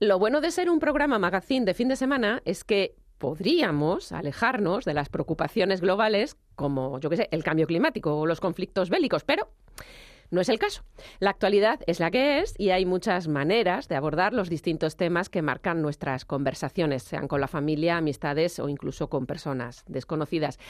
Lo bueno de ser un programa magazine de fin de semana es que podríamos alejarnos de las preocupaciones globales como, yo qué sé, el cambio climático o los conflictos bélicos, pero no es el caso. La actualidad es la que es y hay muchas maneras de abordar los distintos temas que marcan nuestras conversaciones, sean con la familia, amistades o incluso con personas desconocidas.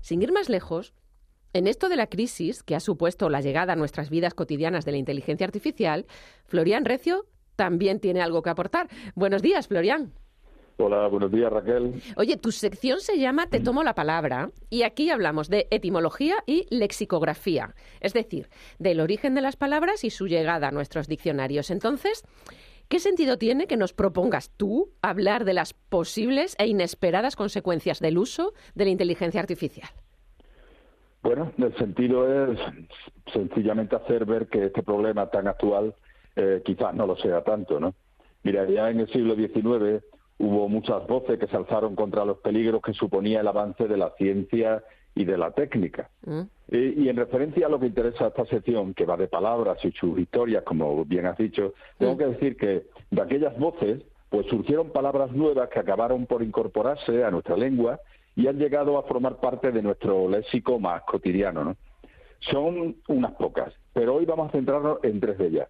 Sin ir más lejos, en esto de la crisis que ha supuesto la llegada a nuestras vidas cotidianas de la inteligencia artificial, Florian Recio también tiene algo que aportar. Buenos días, Florian. Hola, buenos días Raquel. Oye, tu sección se llama Te tomo la palabra y aquí hablamos de etimología y lexicografía, es decir, del origen de las palabras y su llegada a nuestros diccionarios. Entonces, ¿qué sentido tiene que nos propongas tú hablar de las posibles e inesperadas consecuencias del uso de la inteligencia artificial? Bueno, el sentido es sencillamente hacer ver que este problema tan actual eh, quizás no lo sea tanto, ¿no? Mira, ya en el siglo XIX hubo muchas voces que se alzaron contra los peligros que suponía el avance de la ciencia y de la técnica. Mm. Y, en referencia a lo que interesa esta sección, que va de palabras y sus historias, como bien has dicho, tengo mm. que decir que de aquellas voces, pues surgieron palabras nuevas que acabaron por incorporarse a nuestra lengua y han llegado a formar parte de nuestro léxico más cotidiano. ¿no? Son unas pocas, pero hoy vamos a centrarnos en tres de ellas.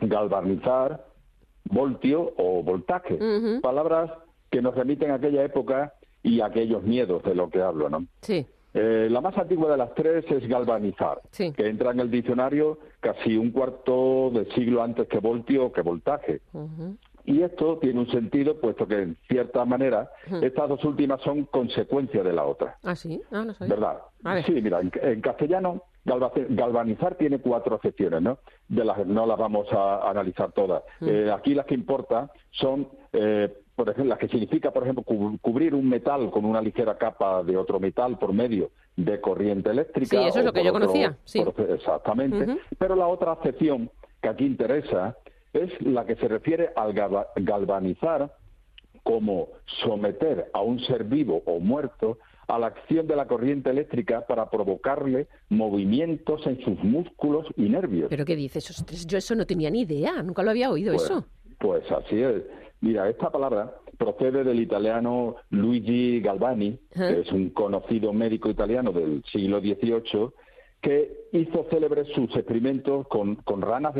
Galvanizar, voltio o voltaje. Palabras que nos remiten a aquella época y a aquellos miedos de lo que hablo, ¿no? Sí. Eh, la más antigua de las tres es galvanizar, que entra en el diccionario casi un cuarto de siglo antes que voltio o que voltaje. Y esto tiene un sentido, puesto que en cierta manera estas dos últimas son consecuencia de la otra. Ah, sí, ah, no ¿Verdad? Sí, mira, en castellano Galvanizar tiene cuatro acepciones, ¿no? De las no las vamos a analizar todas. Mm. Eh, aquí las que importa son, eh, por ejemplo, las que significa, por ejemplo, cubrir un metal con una ligera capa de otro metal por medio de corriente eléctrica. Sí, eso es lo que yo conocía. Sí. exactamente. Pero la otra acepción que aquí interesa es la que se refiere al galvanizar como someter a un ser vivo o muerto a la acción de la corriente eléctrica para provocarle movimientos en sus músculos y nervios. ¿Pero qué dices? Yo eso no tenía ni idea, nunca lo había oído pues, eso. Pues así es. Mira, esta palabra procede del italiano Luigi Galvani, que es un conocido médico italiano del siglo XVIII, que hizo célebres sus experimentos con, ranas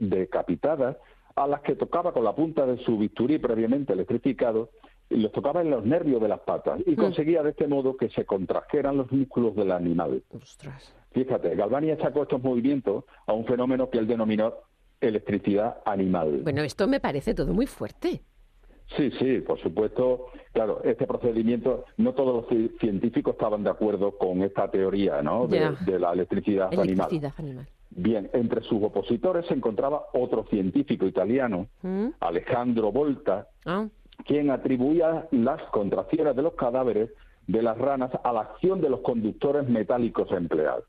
decapitadas a las que tocaba con la punta de su bisturí previamente electrificado los tocaba en los nervios de las patas y mm. conseguía de este modo que se contrajeran los músculos del animal. Fíjate, Galvani sacó estos movimientos a un fenómeno que él denominó electricidad animal. Bueno, esto me parece todo muy fuerte. Sí, sí, por supuesto. Claro, este procedimiento, no todos los científicos estaban de acuerdo con esta teoría ¿no? de, la electricidad, electricidad animal. Bien, entre sus opositores se encontraba otro científico italiano, ¿Mm? Alejandro Volta, ah quien atribuía las contracciones de los cadáveres de las ranas a la acción de los conductores metálicos empleados.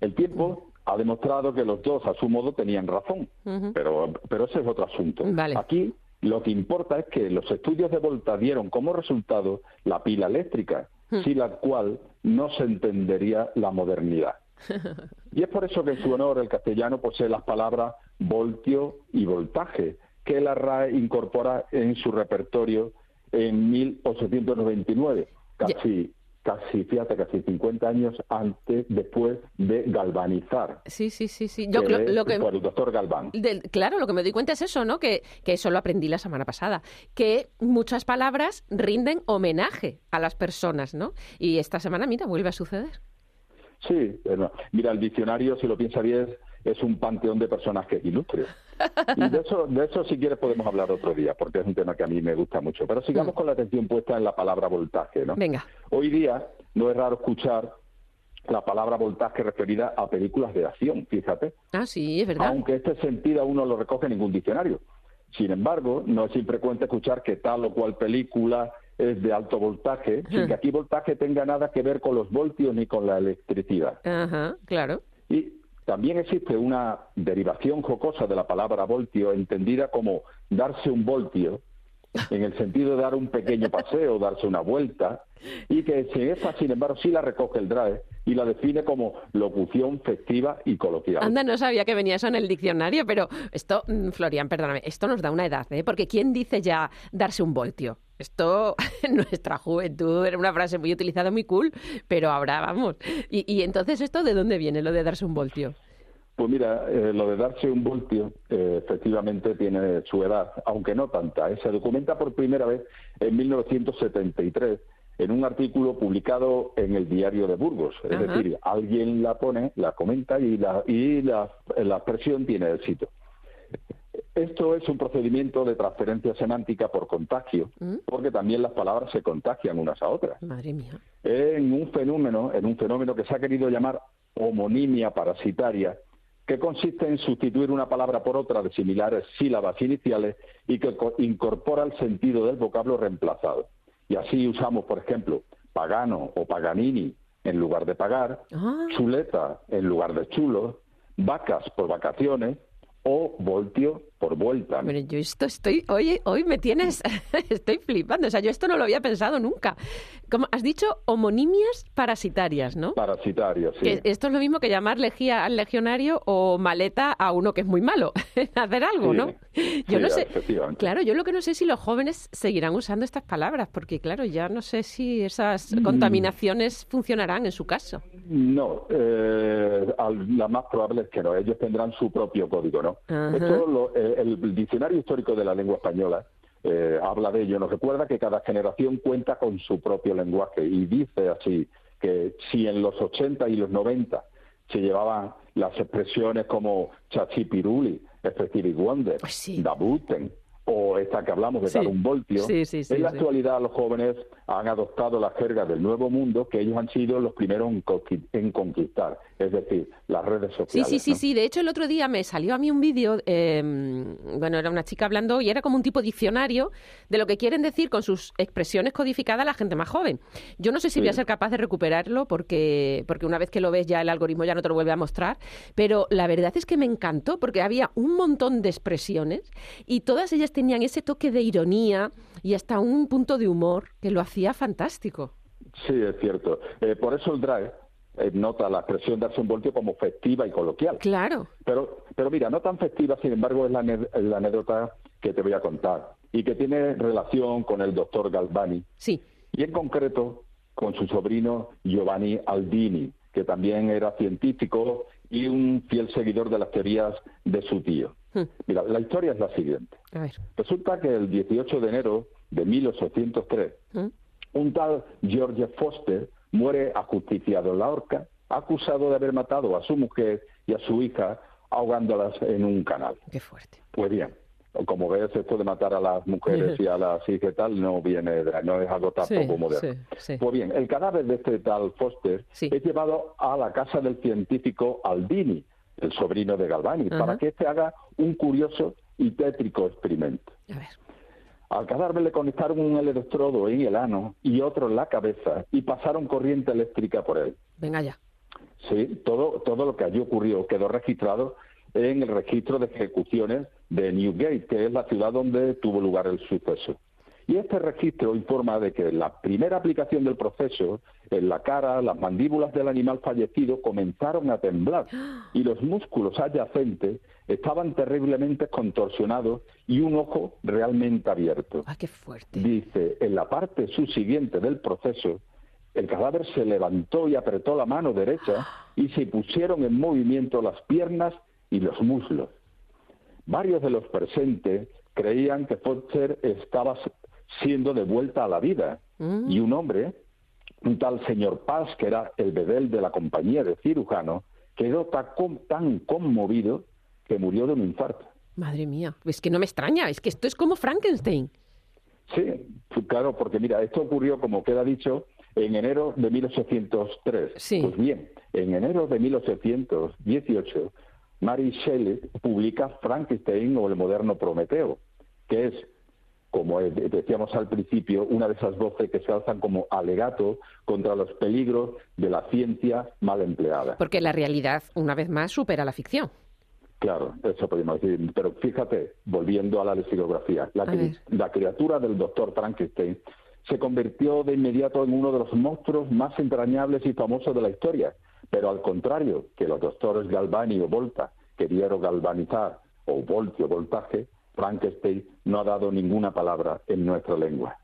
El tiempo ha demostrado que los dos, a su modo, tenían razón, pero, pero ese es otro asunto. Aquí lo que importa es que los estudios de Volta dieron como resultado la pila eléctrica, sin la cual no se entendería la modernidad. Y es por eso que en su honor el castellano posee las palabras voltio y voltaje, que la RAE incorpora en su repertorio en 1899, casi, casi, fíjate, casi 50 años antes, después de galvanizar. Sí, sí, sí, sí. Yo, lo, que, por el doctor Galván. claro, lo que me doy cuenta es eso, ¿no? Que, que eso lo aprendí la semana pasada, que muchas palabras rinden homenaje a las personas, ¿no? Y esta semana, mira, vuelve a suceder. Sí, bueno, mira, el diccionario, si lo piensa bien, es un panteón de personajes ilustres. Y de eso, de eso si quieres podemos hablar otro día, porque es un tema que a mí me gusta mucho. Pero sigamos mm. con la atención puesta en la palabra voltaje, ¿no? Venga. Hoy día no es raro escuchar la palabra voltaje referida a películas de acción, fíjate. Ah, sí, es verdad. Aunque este sentido uno lo recoge en ningún diccionario. Sin embargo, no es infrecuente escuchar que tal o cual película es de alto voltaje, sin que aquí voltaje tenga nada que ver con los voltios ni con la electricidad. Ajá, claro. Y también existe una derivación jocosa de la palabra voltio, entendida como darse un voltio, en el sentido de dar un pequeño paseo, darse una vuelta, y que esa, sin embargo, sí la recoge el DRAE y la define como locución festiva y coloquial. Anda, no sabía que venía eso en el diccionario, pero esto, mm, Florian, perdóname, esto nos da una edad, ¿eh? Porque ¿quién dice ya darse un voltio? Esto en nuestra juventud era una frase muy utilizada, muy cool, pero ahora vamos. Y, y entonces, ¿esto de dónde viene lo de darse un voltio? Pues mira, eh, lo de darse un voltio eh, efectivamente tiene su edad, aunque no tanta. ¿eh? Se documenta por primera vez en 1973 en un artículo publicado en el diario de Burgos. Es decir, alguien la pone, la comenta y la, y la, la expresión tiene éxito. Esto es un procedimiento de transferencia semántica por contagio, ¿Mm? porque también las palabras se contagian unas a otras. Madre mía. En un fenómeno, en un fenómeno que se ha querido llamar homonimia parasitaria, que consiste en sustituir una palabra por otra de similares sílabas iniciales y que incorpora el sentido del vocablo reemplazado. Y así usamos, por ejemplo, pagano o paganini en lugar de pagar, ah. chuleta en lugar de chulo, vacas por vacaciones o voltio por vuelta. Pero yo esto estoy, hoy, hoy me tienes, estoy flipando, o sea, yo esto no lo había pensado nunca. Como has dicho, homonimias parasitarias, ¿no? Parasitarias, sí. esto es lo mismo que llamar lejía al legionario o maleta a uno que es muy malo, hacer algo, ¿no? Yo no sé, claro, yo lo que no sé es si los jóvenes seguirán usando estas palabras, porque claro, ya no sé si esas mm. contaminaciones funcionarán en su caso. No, eh, la más probable es que no, ellos tendrán su propio código, ¿no? Esto lo, eh, el diccionario histórico de la lengua española eh, habla de ello. Nos recuerda que cada generación cuenta con su propio lenguaje y dice así que si en los 80 y los 90 se llevaban las expresiones como chachipiruli, wonder, pues dabuten, o esta que hablamos de dar un voltio, en la actualidad los jóvenes han adoptado la jerga del nuevo mundo que ellos han sido los primeros en conquistar, es decir, las redes sociales. Sí, sí, sí, sí. De hecho, el otro día me salió a mí un vídeo, em, bueno, era una chica hablando y era como un tipo diccionario de lo que quieren decir con sus expresiones codificadas la gente más joven. Yo no sé si voy a ser capaz de recuperarlo porque, porque una vez que lo ves ya el algoritmo ya no te lo vuelve a mostrar, pero la verdad es que me encantó porque había un montón de expresiones y todas ellas tenían ese toque de ironía y hasta un punto de humor que lo hacía fantástico. Sí, es cierto. Eh, por eso el drag eh, nota la expresión darse un voltio como festiva y coloquial. Claro. Pero, pero mira, no tan festiva, sin embargo, es la, anécdota que te voy a contar y que tiene relación con el doctor Galvani. Sí. Y en concreto con su sobrino Giovanni Aldini, que también era científico y un fiel seguidor de las teorías de su tío. Hmm. Mira, la historia es la siguiente. Resulta que el 18 de enero de 1803, hmm. un tal George Foster muere ajusticiado en la horca, acusado de haber matado a su mujer y a su hija ahogándolas en un canal. Qué fuerte. Pues bien, como ves, esto de matar a las mujeres y a las hijas y tal no viene, no es algo tampoco moderno. Pues bien, el cadáver de este tal Foster es llevado a la casa del científico Aldini, el sobrino de Galvani, para que éste haga un curioso y tétrico experimento. A ver. Al cadáver le conectaron un electrodo en el ano y otro en la cabeza y pasaron corriente eléctrica por él. Venga ya. Sí, todo, todo lo que allí ocurrió quedó registrado en el registro de ejecuciones de Newgate, que es la ciudad donde tuvo lugar el suceso. Y este registro informa de que la primera aplicación del proceso, en la cara, las mandíbulas del animal fallecido comenzaron a temblar y los músculos adyacentes estaban terriblemente contorsionados y un ojo realmente abierto. ¡Ah, qué fuerte! Dice, en la parte subsiguiente del proceso, el cadáver se levantó y apretó la mano derecha y se pusieron en movimiento las piernas y los muslos. Varios de los presentes creían que Foster estaba siendo devuelta a la vida. Mm. Y un hombre, un tal señor Paz, que era el bedel de la compañía de cirujanos, quedó tan conmovido que murió de un infarto. Madre mía, es que no me extraña, es que esto es como Frankenstein. Sí, claro, porque mira, esto ocurrió, como queda dicho, en enero de 1803. Sí. Pues bien, en enero de 1818, Mary Shelley publica Frankenstein o el moderno Prometeo, que es como decíamos al principio, una de esas voces que se alzan como alegato contra los peligros de la ciencia mal empleada. Porque la realidad, una vez más, supera la ficción. Claro, eso podemos decir. Pero fíjate, volviendo a la lexicografía, la, la criatura del doctor Frankenstein se convirtió de inmediato en uno de los monstruos más entrañables y famosos de la historia. Pero al contrario que los doctores Galvani o Volta querían galvanizar o voltio voltaje, Frankenstein no ha dado ninguna palabra en nuestra lengua.